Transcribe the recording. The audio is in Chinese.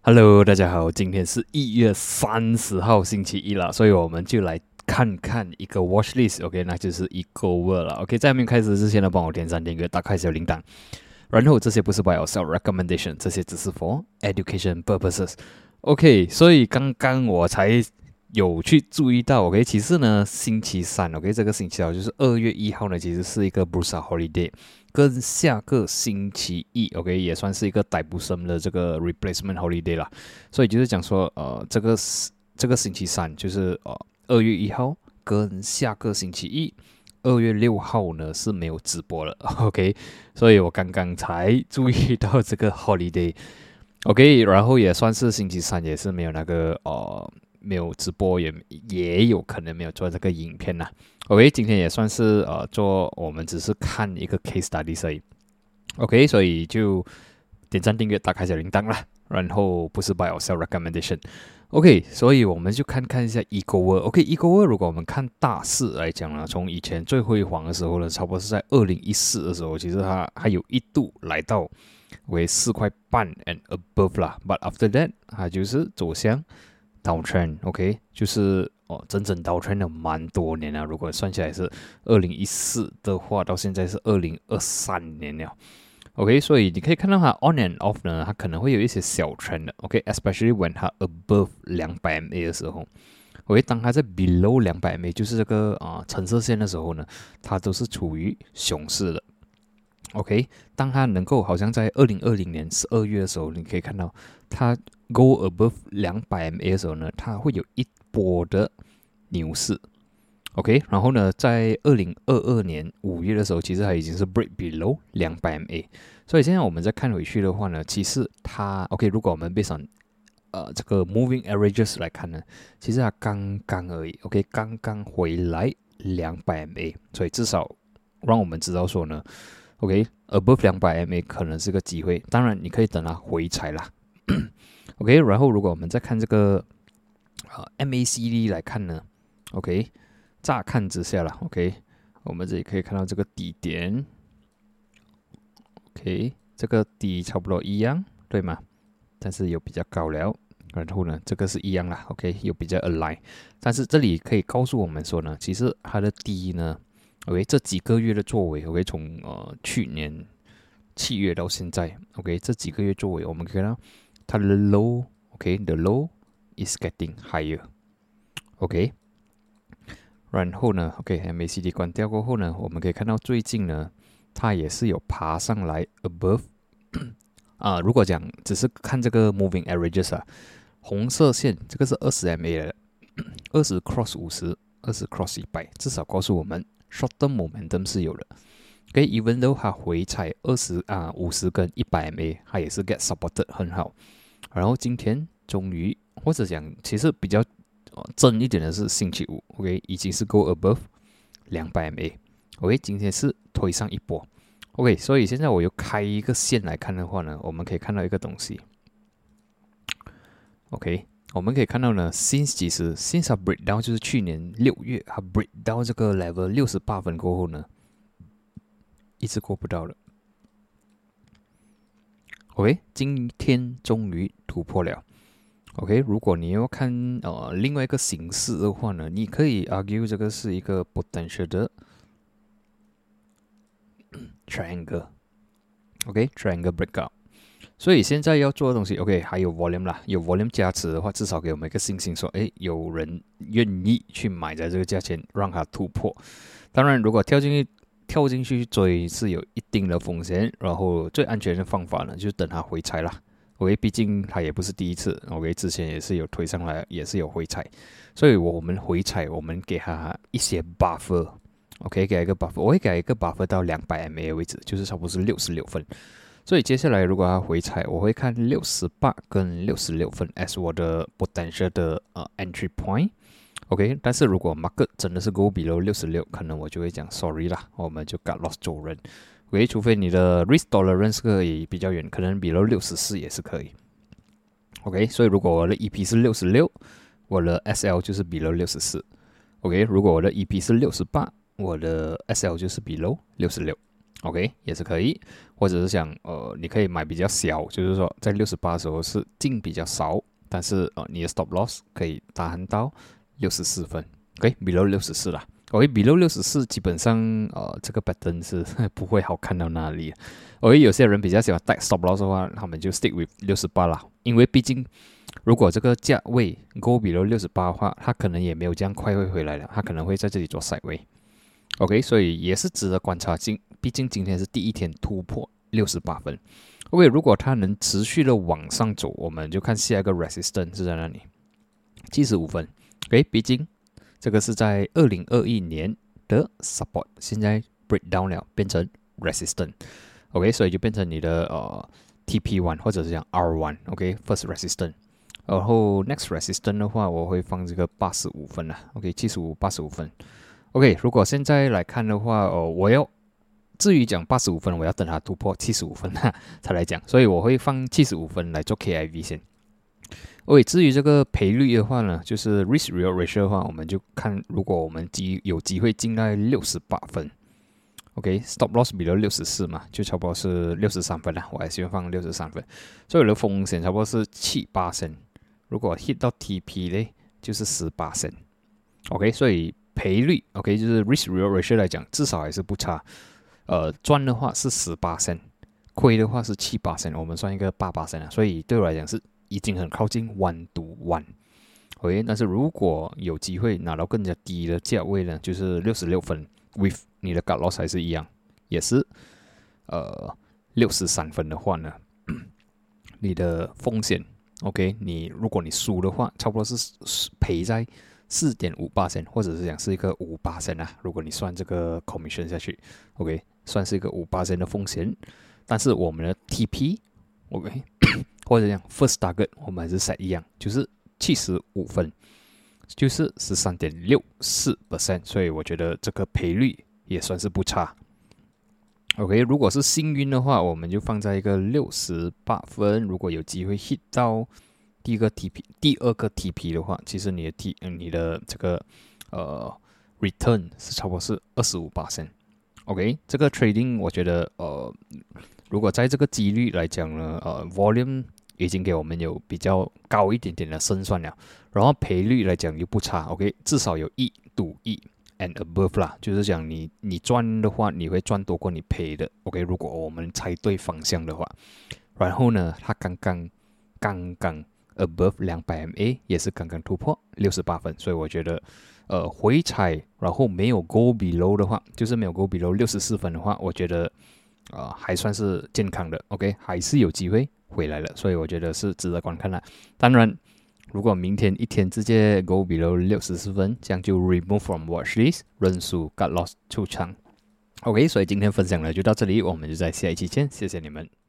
Hello，大家好，今天是一月三十号星期一了，所以我们就来看看一个 watch list，OK，那就是一个 word 了，OK，在还没开始之前呢，帮我点赞、订阅、打开小铃铛，然后这些不是 by yourself recommendation，这些只是 for education purposes，OK，所以刚刚我才。有去注意到，OK，其实呢，星期三，OK，这个星期啊，就是二月一号呢，其实是一个 Brusa Holiday，跟下个星期一，OK，也算是一个逮捕生的这个 Replacement Holiday 啦。所以就是讲说，呃，这个这个星期三就是呃二月一号，跟下个星期一二月六号呢是没有直播了，OK，所以我刚刚才注意到这个 Holiday，OK，然后也算是星期三也是没有那个呃。没有直播也也有可能没有做这个影片呐。OK，今天也算是呃做，我们只是看一个 case study 而已。OK，所以就点赞订阅，打开小铃铛啦。然后不是 by or sell recommendation。OK，所以我们就看看一下 Ego World。OK，Ego World 如果我们看大势来讲呢，从以前最辉煌的时候呢，差不多是在二零一四的时候，其实它还有一度来到为四块半 and above 啦。But after that，它就是走向。倒圈，OK，就是哦，整整倒圈了蛮多年了。如果算起来是二零一四的话，到现在是二零二三年了，OK。所以你可以看到它 on and off 呢，它可能会有一些小圈的，OK，especially when 它 above 两百 MA 的时候，OK，当它在 below 两百 MA，就是这个啊橙色线的时候呢，它都是处于熊市的，OK。当它能够好像在二零二零年十二月的时候，你可以看到它。Go above 两百 MA 的时候呢，它会有一波的牛市，OK。然后呢，在二零二二年五月的时候，其实它已经是 break below 两百 MA。所以现在我们再看回去的话呢，其实它 OK。如果我们背上呃这个 moving averages 来看呢，其实它刚刚而已，OK，刚刚回来两百 MA。所以至少让我们知道说呢，OK，above 两百 MA 可能是个机会。当然，你可以等它回踩啦。OK，然后如果我们再看这个啊 MACD 来看呢，OK，乍看之下啦 o k 我们这里可以看到这个底点，OK，这个底差不多一样，对吗？但是有比较高了，然后呢，这个是一样啦，OK，又比较 align，但是这里可以告诉我们说呢，其实它的低呢，OK，这几个月的作为，OK，从呃去年七月到现在，OK，这几个月作为，我们可以看到。它的 low，OK，the low is getting higher，OK。然后呢，OK，MACD 关掉过后呢，我们可以看到最近呢，它也是有爬上来 above。啊，如果讲只是看这个 moving averages 啊，红色线这个是二十 MA 的，二十 cross 五十，二十 cross 一百，至少告诉我们 short term momentum 是有的。OK，even though 它回踩二十啊五十跟一百 MA，它也是 get supported 很好。然后今天终于，或者讲其实比较正一点的是星期五，OK，已经是 go above 两百 MA，OK，今天是推上一波，OK，所以现在我又开一个线来看的话呢，我们可以看到一个东西，OK，我们可以看到呢，since 其实 since breakdown 就是去年六月它 breakdown 这个 level 六十八分过后呢，一直过不到了。OK，今天终于突破了。OK，如果你要看呃另外一个形式的话呢，你可以 argue 这个是一个 potential 的 triangle。OK，triangle breakout。所以现在要做的东西，OK，还有 volume 啦，有 volume 加持的话，至少给我们一个信心，说哎，有人愿意去买在这个价钱，让它突破。当然，如果跳进去。跳进去追是有一定的风险，然后最安全的方法呢，就是等它回踩啦。OK，毕竟它也不是第一次，OK，之前也是有推上来，也是有回踩，所以我们回踩，我们给它一些 buffer，OK，给一个 buffer，我会给一个 buffer 到两百 MA 位置，就是差不多是六十六分。所以接下来如果它回踩，我会看六十八跟六十六分 as 我的 potential 的呃 entry point。OK，但是如果 market 真的是 go below 六十六，可能我就会讲 sorry 啦，我们就 got lost 走人。OK，除非你的 risk tolerance 可以比较远，可能 below 六十四也是可以。OK，所以如果我的 EP 是六十六，我的 SL 就是 below 六十四。OK，如果我的 EP 是六十八，我的 SL 就是 below 六十六。OK 也是可以，或者是想呃，你可以买比较小，就是说在六十八的时候是进比较少，但是呃你的 stop loss 可以达到六十四分，OK，below 六十四了。OK，below 六十四基本上呃这个 pattern 是 不会好看到哪里。OK，有些人比较喜欢带 stop loss 的话，他们就 stick with 六十八啦，因为毕竟如果这个价位 go below 六十八的话，它可能也没有这样快会回来了，它可能会在这里做 side way。OK，所以也是值得观察。今毕竟今天是第一天突破六十八分。OK，如果它能持续的往上走，我们就看下一个 resistance 是在哪里，七十五分。OK，毕竟这个是在二零二一年的 support，现在 break down 了，变成 resistant。OK，所以就变成你的呃 TP one 或者是讲 R one。OK，first resistance，然后 next resistance 的话，我会放这个八十五分了。OK，七十五八十五分。OK，如果现在来看的话，哦，我要至于讲八十五分，我要等它突破七十五分哈才来讲，所以我会放七十五分来做 KIV 先。OK，至于这个赔率的话呢，就是 risk real ratio 的话，我们就看如果我们机有机会进到六十八分，OK，stop loss 比如六十四嘛，就差不多是六十三分了，我还是放六十三分，所以的风险差不多是七八升，如果 hit 到 TP 呢，就是十八升，OK，所以。赔率，OK，就是 risk real ratio 来讲，至少还是不差。呃，赚的话是十八升，亏的话是七八升，我们算一个八八升啊。所以对我来讲是已经很靠近 one to one，OK。但是如果有机会拿到更加低的价位呢，就是六十六分，with 你的 cut loss 还是一样，也是呃六十三分的话呢，你的风险，OK，你如果你输的话，差不多是赔在。四点五八，或者是讲是一个五八线啊。如果你算这个 commission 下去，OK，算是一个五八线的风险。但是我们的 TP，OK，或者讲 first target，我们还是 set 一样，就是七十五分，就是十三点六四 percent。所以我觉得这个赔率也算是不差。OK，如果是幸运的话，我们就放在一个六十八分。如果有机会 hit 到。第一个 TP，第二个 TP 的话，其实你的 T，你的这个呃 return 是差不多是二十五八升。OK，这个 trading 我觉得呃，如果在这个几率来讲呢，呃，volume 已经给我们有比较高一点点的胜算了，然后赔率来讲又不差。OK，至少有一赌一 and above 啦，就是讲你你赚的话，你会赚多过你赔的。OK，如果我们猜对方向的话，然后呢，它刚刚刚刚。Above 两百 MA 也是刚刚突破六十八分，所以我觉得，呃，回踩然后没有 Go below 的话，就是没有 Go below 六十四分的话，我觉得，啊，还算是健康的。OK，还是有机会回来了，所以我觉得是值得观看的。当然，如果明天一天直接 Go below 六十四分，这样就 Remove from Watchlist，认输 Got lost 出场。OK，所以今天分享的就到这里，我们就在下一期见，谢谢你们。